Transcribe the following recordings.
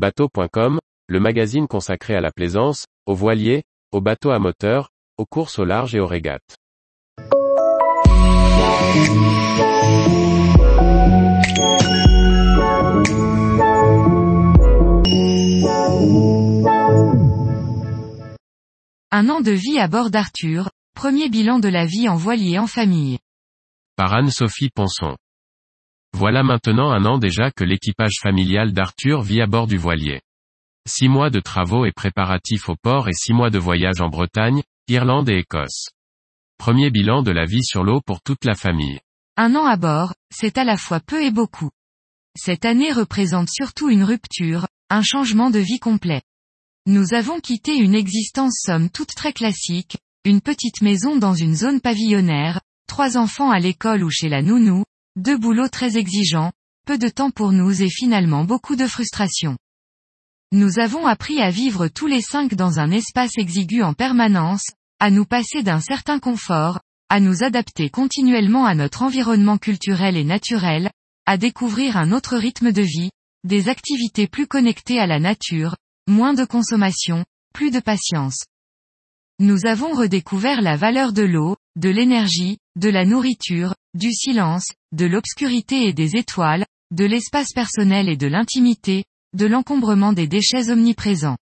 Bateau.com, le magazine consacré à la plaisance, aux voiliers, aux bateaux à moteur, aux courses au large et aux régates. Un an de vie à bord d'Arthur, premier bilan de la vie en voilier en famille. Par Anne-Sophie Ponson. Voilà maintenant un an déjà que l'équipage familial d'Arthur vit à bord du voilier. Six mois de travaux et préparatifs au port et six mois de voyage en Bretagne, Irlande et Écosse. Premier bilan de la vie sur l'eau pour toute la famille. Un an à bord, c'est à la fois peu et beaucoup. Cette année représente surtout une rupture, un changement de vie complet. Nous avons quitté une existence somme toute très classique, une petite maison dans une zone pavillonnaire, trois enfants à l'école ou chez la nounou, deux boulots très exigeants, peu de temps pour nous et finalement beaucoup de frustration. Nous avons appris à vivre tous les cinq dans un espace exigu en permanence, à nous passer d'un certain confort, à nous adapter continuellement à notre environnement culturel et naturel, à découvrir un autre rythme de vie, des activités plus connectées à la nature, moins de consommation, plus de patience. Nous avons redécouvert la valeur de l'eau, de l'énergie, de la nourriture, du silence, de l'obscurité et des étoiles, de l'espace personnel et de l'intimité, de l'encombrement des déchets omniprésents.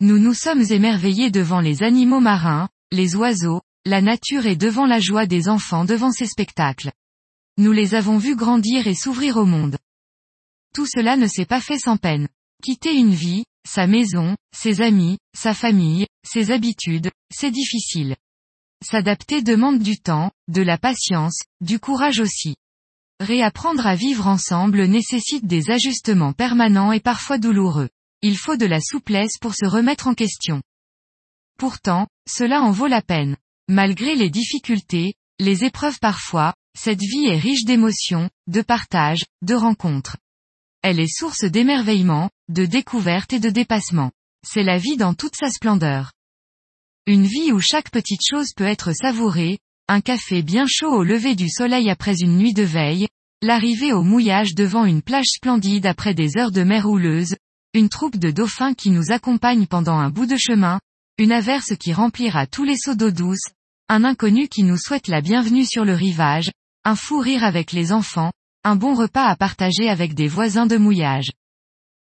Nous nous sommes émerveillés devant les animaux marins, les oiseaux, la nature et devant la joie des enfants devant ces spectacles. Nous les avons vus grandir et s'ouvrir au monde. Tout cela ne s'est pas fait sans peine. Quitter une vie, sa maison, ses amis, sa famille, ses habitudes, c'est difficile. S'adapter demande du temps, de la patience, du courage aussi. Réapprendre à vivre ensemble nécessite des ajustements permanents et parfois douloureux. Il faut de la souplesse pour se remettre en question. Pourtant, cela en vaut la peine. Malgré les difficultés, les épreuves parfois, cette vie est riche d'émotions, de partage, de rencontres. Elle est source d'émerveillement, de découverte et de dépassement. C'est la vie dans toute sa splendeur. Une vie où chaque petite chose peut être savourée, un café bien chaud au lever du soleil après une nuit de veille, l'arrivée au mouillage devant une plage splendide après des heures de mer houleuse, une troupe de dauphins qui nous accompagne pendant un bout de chemin, une averse qui remplira tous les seaux d'eau douce, un inconnu qui nous souhaite la bienvenue sur le rivage, un fou rire avec les enfants, un bon repas à partager avec des voisins de mouillage.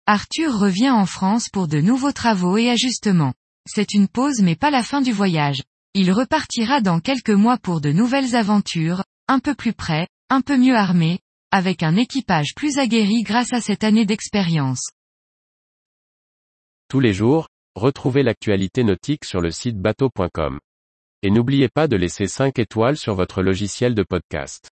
Arthur revient en France pour de nouveaux travaux et ajustements. C'est une pause mais pas la fin du voyage. Il repartira dans quelques mois pour de nouvelles aventures, un peu plus près, un peu mieux armé, avec un équipage plus aguerri grâce à cette année d'expérience. Tous les jours, retrouvez l'actualité nautique sur le site bateau.com. Et n'oubliez pas de laisser 5 étoiles sur votre logiciel de podcast.